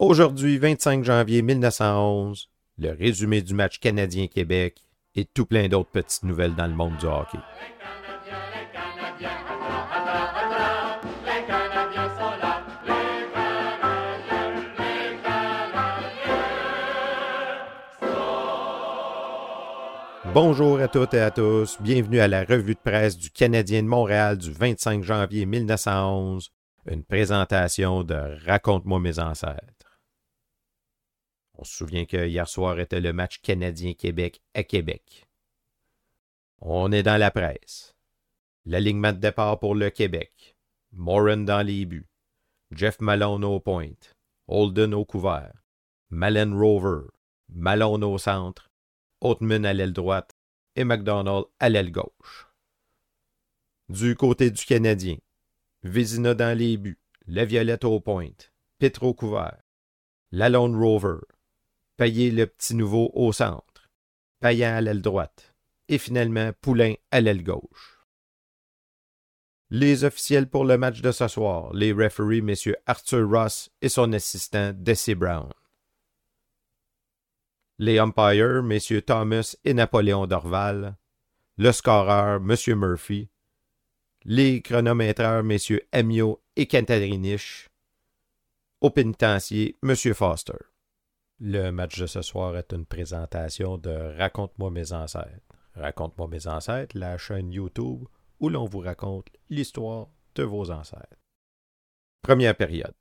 Aujourd'hui, 25 janvier 1911, le résumé du match Canadien-Québec et tout plein d'autres petites nouvelles dans le monde du hockey. Bonjour à toutes et à tous, bienvenue à la revue de presse du Canadien de Montréal du 25 janvier 1911, une présentation de Raconte-moi mes ancêtres. On se souvient que hier soir était le match Canadien-Québec à Québec. On est dans la presse. L'alignement de départ pour le Québec. Moran dans les buts. Jeff Malone au point. Holden au couvert. Malen Rover. Malone au centre. Oatman à l'aile droite et McDonald à l'aile gauche. Du côté du Canadien, Vézina dans les buts, La Violette au point, Pitre au couvert, La Lone Rover, Payé le petit nouveau au centre, Payan à l'aile droite et finalement Poulain à l'aile gauche. Les officiels pour le match de ce soir, les referees M. Arthur Ross et son assistant Desi Brown les umpires, messieurs Thomas et Napoléon Dorval, le scoreur, M. Murphy, les chronométreurs, messieurs Amio et Cantarinich, au pénitencier, M. Foster. Le match de ce soir est une présentation de Raconte-moi mes ancêtres. Raconte-moi mes ancêtres, la chaîne YouTube où l'on vous raconte l'histoire de vos ancêtres. Première période.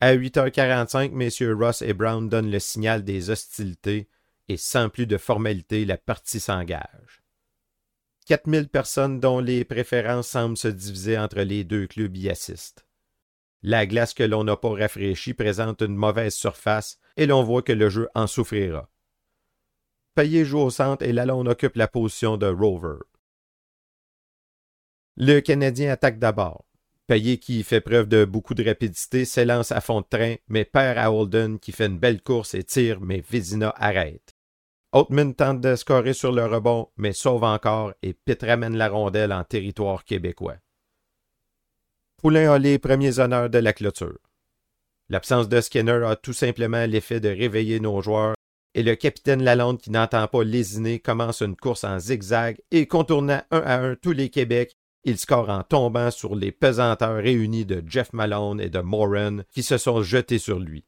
À 8h45, messieurs Ross et Brown donnent le signal des hostilités et sans plus de formalité, la partie s'engage. 4000 personnes dont les préférences semblent se diviser entre les deux clubs y assistent. La glace que l'on n'a pas rafraîchie présente une mauvaise surface et l'on voit que le jeu en souffrira. Payé joue au centre et Lalonde occupe la position de rover. Le Canadien attaque d'abord. Payé qui fait preuve de beaucoup de rapidité s'élance à fond de train, mais perd à Holden qui fait une belle course et tire, mais Vézina arrête. Oatman tente de scorer sur le rebond, mais sauve encore et Pitt ramène la rondelle en territoire québécois. Poulain a les premiers honneurs de la clôture. L'absence de Skinner a tout simplement l'effet de réveiller nos joueurs et le capitaine Lalonde qui n'entend pas lésiner commence une course en zigzag et contournant un à un tous les Québec il score en tombant sur les pesanteurs réunis de Jeff Malone et de Moran qui se sont jetés sur lui.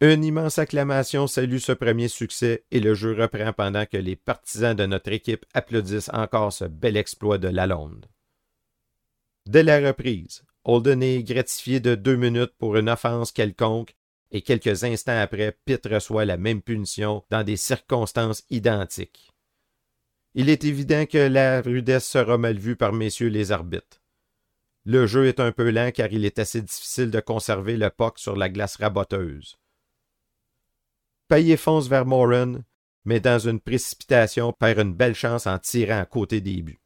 Une immense acclamation salue ce premier succès et le jeu reprend pendant que les partisans de notre équipe applaudissent encore ce bel exploit de Lalonde. Dès la reprise, Holden est gratifié de deux minutes pour une offense quelconque et quelques instants après, Pitt reçoit la même punition dans des circonstances identiques. Il est évident que la rudesse sera mal vue par messieurs les arbitres. Le jeu est un peu lent car il est assez difficile de conserver le puck sur la glace raboteuse. Payet fonce vers Moran, mais dans une précipitation perd une belle chance en tirant à côté des buts.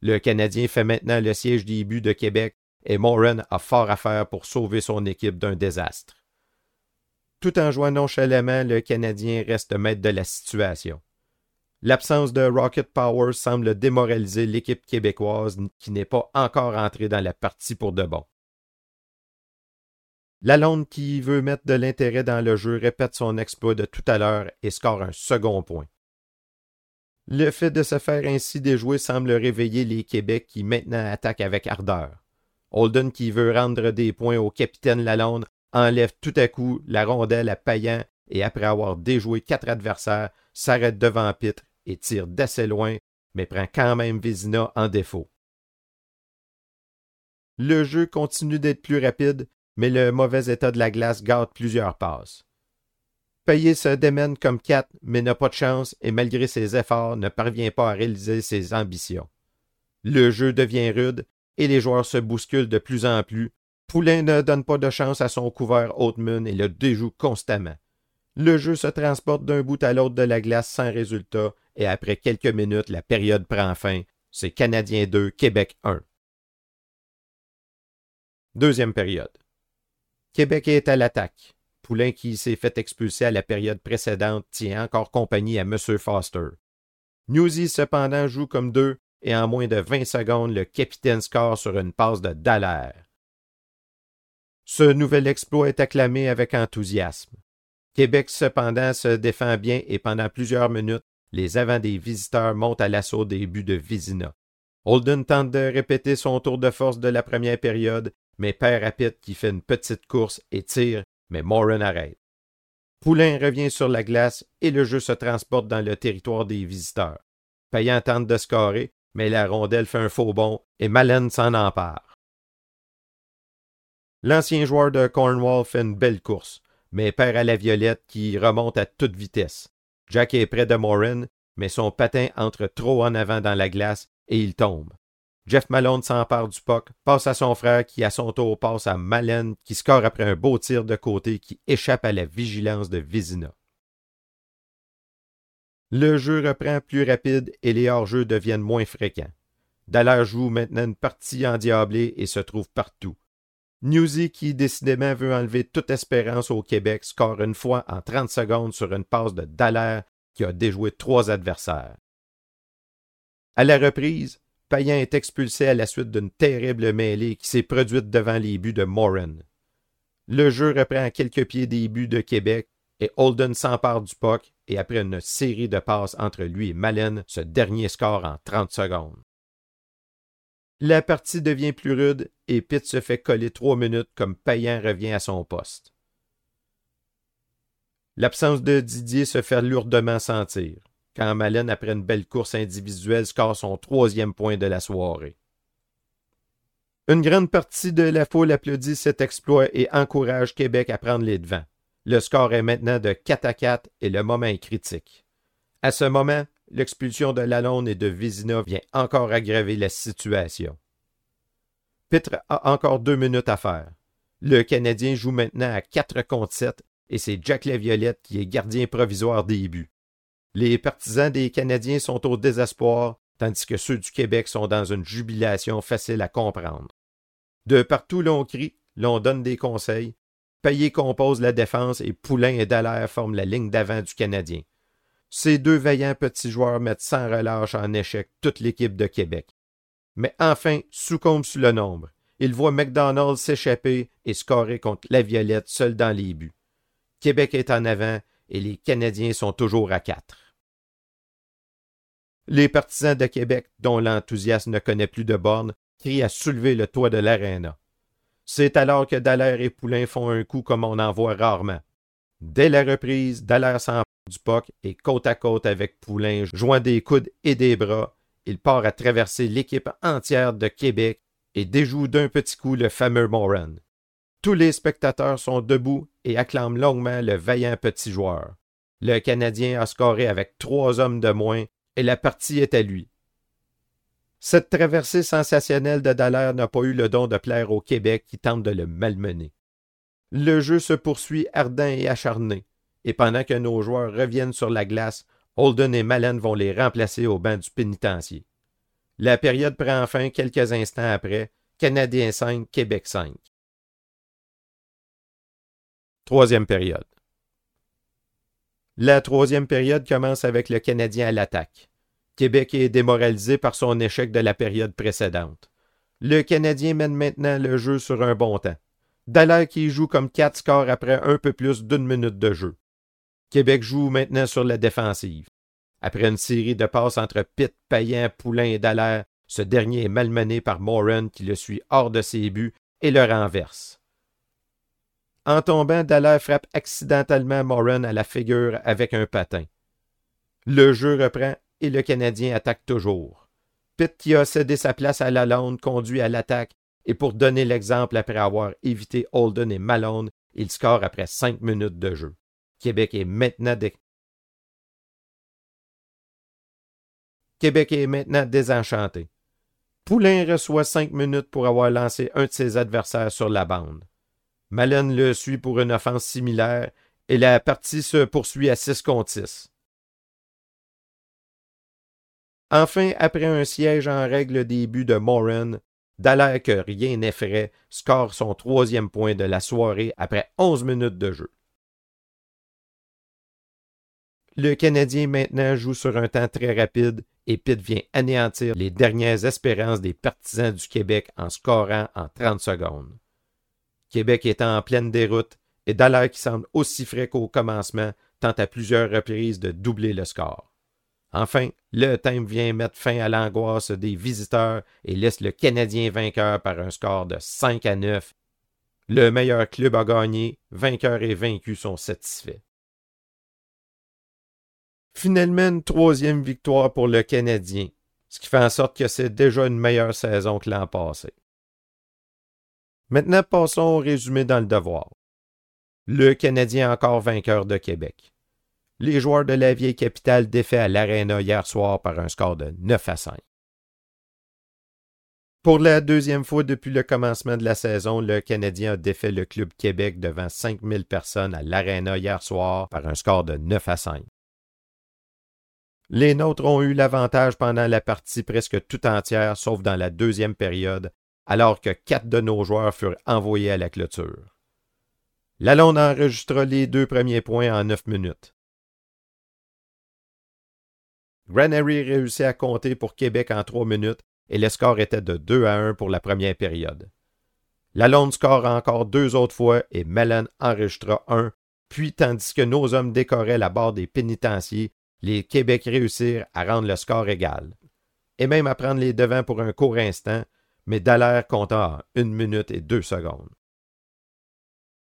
Le Canadien fait maintenant le siège des buts de Québec et Moran a fort à faire pour sauver son équipe d'un désastre. Tout en jouant nonchalamment, le Canadien reste maître de la situation. L'absence de Rocket Power semble démoraliser l'équipe québécoise qui n'est pas encore entrée dans la partie pour de bon. Lalonde qui veut mettre de l'intérêt dans le jeu répète son exploit de tout à l'heure et score un second point. Le fait de se faire ainsi déjouer semble réveiller les Québec qui maintenant attaquent avec ardeur. Holden qui veut rendre des points au capitaine Lalonde enlève tout à coup la rondelle à Payan et après avoir déjoué quatre adversaires, s'arrête devant Pitre et tire d'assez loin, mais prend quand même Vézina en défaut. Le jeu continue d'être plus rapide, mais le mauvais état de la glace gâte plusieurs passes. Payé se démène comme quatre, mais n'a pas de chance et malgré ses efforts ne parvient pas à réaliser ses ambitions. Le jeu devient rude et les joueurs se bousculent de plus en plus. Poulain ne donne pas de chance à son couvert Haute-Mune et le déjoue constamment. Le jeu se transporte d'un bout à l'autre de la glace sans résultat et après quelques minutes, la période prend fin. C'est Canadien 2, Québec 1. Deuxième période. Québec est à l'attaque. Poulain, qui s'est fait expulser à la période précédente, tient encore compagnie à M. Foster. Newsy, cependant, joue comme deux et en moins de 20 secondes, le capitaine score sur une passe de Dallaire. Ce nouvel exploit est acclamé avec enthousiasme. Québec cependant se défend bien et pendant plusieurs minutes, les avants des visiteurs montent à l'assaut des buts de Vizina. Holden tente de répéter son tour de force de la première période, mais perd rapide qui fait une petite course et tire, mais Moran arrête. Poulain revient sur la glace et le jeu se transporte dans le territoire des visiteurs. Payant tente de scorer, mais la rondelle fait un faux bond et Malen s'en empare. L'ancien joueur de Cornwall fait une belle course, mais perd à la violette qui remonte à toute vitesse. Jack est près de Morin, mais son patin entre trop en avant dans la glace et il tombe. Jeff Malone s'empare du puck, passe à son frère qui à son tour passe à Malen qui score après un beau tir de côté qui échappe à la vigilance de Vizina. Le jeu reprend plus rapide et les hors-jeux deviennent moins fréquents. Dallaire joue maintenant une partie endiablée et se trouve partout. Newsy, qui décidément veut enlever toute espérance au Québec, score une fois en 30 secondes sur une passe de Dallaire qui a déjoué trois adversaires. À la reprise, Payan est expulsé à la suite d'une terrible mêlée qui s'est produite devant les buts de Moran. Le jeu reprend à quelques pieds des buts de Québec et Holden s'empare du puck et après une série de passes entre lui et Malen, ce dernier score en 30 secondes. La partie devient plus rude et Pitt se fait coller trois minutes comme Payan revient à son poste. L'absence de Didier se fait lourdement sentir quand Malen, après une belle course individuelle, score son troisième point de la soirée. Une grande partie de la foule applaudit cet exploit et encourage Québec à prendre les devants. Le score est maintenant de 4 à 4 et le moment est critique. À ce moment, l'expulsion de Lalonde et de Vézina vient encore aggraver la situation. Pitre a encore deux minutes à faire. Le Canadien joue maintenant à 4 contre 7 et c'est Jack Laviolette qui est gardien provisoire des buts. Les partisans des Canadiens sont au désespoir, tandis que ceux du Québec sont dans une jubilation facile à comprendre. De partout l'on crie, l'on donne des conseils. Payet compose la défense et Poulain et Dallaire forment la ligne d'avant du Canadien. Ces deux vaillants petits joueurs mettent sans relâche en échec toute l'équipe de Québec. Mais enfin, succombe sous le nombre. Il voit McDonald s'échapper et scorer contre la Violette seul dans les buts. Québec est en avant et les Canadiens sont toujours à quatre. Les partisans de Québec, dont l'enthousiasme ne connaît plus de bornes, crient à soulever le toit de l'aréna. C'est alors que Dallaire et Poulain font un coup comme on en voit rarement. Dès la reprise, Dallaire s'en du puck et côte à côte avec Poulain, joint des coudes et des bras, il part à traverser l'équipe entière de Québec et déjoue d'un petit coup le fameux Moran. Tous les spectateurs sont debout et acclament longuement le vaillant petit joueur. Le Canadien a scoré avec trois hommes de moins et la partie est à lui. Cette traversée sensationnelle de Dallaire n'a pas eu le don de plaire au Québec qui tente de le malmener. Le jeu se poursuit ardent et acharné et pendant que nos joueurs reviennent sur la glace, Holden et Malen vont les remplacer au banc du pénitencier. La période prend fin quelques instants après, Canadien 5, Québec 5. Troisième période. La troisième période commence avec le Canadien à l'attaque. Québec est démoralisé par son échec de la période précédente. Le Canadien mène maintenant le jeu sur un bon temps. Dallaire qui joue comme quatre scores après un peu plus d'une minute de jeu. Québec joue maintenant sur la défensive. Après une série de passes entre Pitt, Payen, Poulain et Dallaire, ce dernier est malmené par Moran qui le suit hors de ses buts et le renverse. En tombant, Dallaire frappe accidentellement Moran à la figure avec un patin. Le jeu reprend et le Canadien attaque toujours. Pitt, qui a cédé sa place à Lalonde, conduit à l'attaque et pour donner l'exemple après avoir évité Holden et Malone, il score après cinq minutes de jeu. Québec est maintenant Québec est maintenant désenchanté. Poulain reçoit cinq minutes pour avoir lancé un de ses adversaires sur la bande. Malone le suit pour une offense similaire et la partie se poursuit à 6 contre 6. Enfin, après un siège en règle début de Moran, Dallaire que rien n'effraie score son troisième point de la soirée après 11 minutes de jeu. Le Canadien maintenant joue sur un temps très rapide et Pitt vient anéantir les dernières espérances des partisans du Québec en scorant en 30 secondes. Québec étant en pleine déroute et Dallaire qui semble aussi frais qu'au commencement tente à plusieurs reprises de doubler le score. Enfin, le thème vient mettre fin à l'angoisse des visiteurs et laisse le Canadien vainqueur par un score de 5 à 9. Le meilleur club a gagné, vainqueur et vaincu sont satisfaits. Finalement, une troisième victoire pour le Canadien, ce qui fait en sorte que c'est déjà une meilleure saison que l'an passé. Maintenant, passons au résumé dans le devoir. Le Canadien encore vainqueur de Québec. Les joueurs de la vieille capitale défaits à l'Arena hier soir par un score de 9 à 5. Pour la deuxième fois depuis le commencement de la saison, le Canadien a défait le Club Québec devant 5000 personnes à l'Arena hier soir par un score de 9 à 5. Les nôtres ont eu l'avantage pendant la partie presque tout entière, sauf dans la deuxième période, alors que quatre de nos joueurs furent envoyés à la clôture. Lalonde enregistra les deux premiers points en neuf minutes. Granary réussit à compter pour Québec en trois minutes et le score était de 2 à 1 pour la première période. Lalonde score encore deux autres fois et Mellon enregistra un, puis tandis que nos hommes décoraient la barre des pénitenciers, les Québec réussirent à rendre le score égal, et même à prendre les devants pour un court instant, mais Dallaire compta une minute et deux secondes.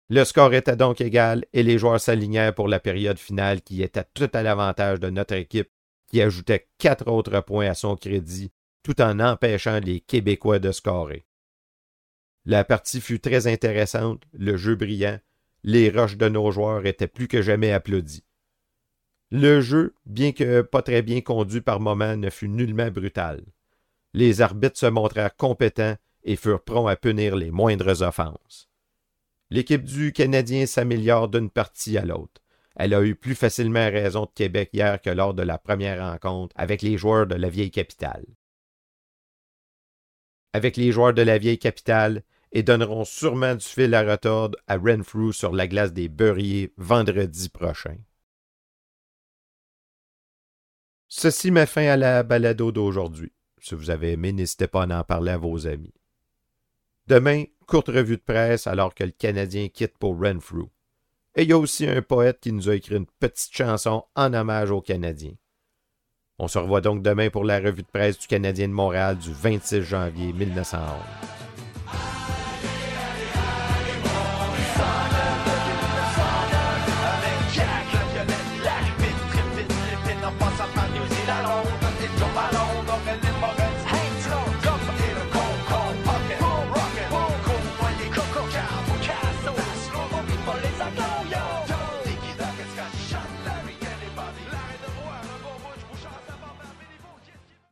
Le score était donc égal et les joueurs s'alignèrent pour la période finale qui était tout à l'avantage de notre équipe qui ajoutait quatre autres points à son crédit tout en empêchant les Québécois de scorer. La partie fut très intéressante, le jeu brillant, les roches de nos joueurs étaient plus que jamais applaudis. Le jeu, bien que pas très bien conduit par moments, ne fut nullement brutal. Les arbitres se montrèrent compétents et furent prompts à punir les moindres offenses. L'équipe du Canadien s'améliore d'une partie à l'autre. Elle a eu plus facilement raison de Québec hier que lors de la première rencontre avec les joueurs de la vieille capitale. Avec les joueurs de la vieille capitale, et donneront sûrement du fil à retordre à Renfrew sur la glace des Beurriers vendredi prochain. Ceci met fin à la balado d'aujourd'hui. Si vous avez aimé, n'hésitez pas à en parler à vos amis. Demain, courte revue de presse alors que le Canadien quitte pour Renfrew. Et il y a aussi un poète qui nous a écrit une petite chanson en hommage aux Canadiens. On se revoit donc demain pour la revue de presse du Canadien de Montréal du 26 janvier 1911.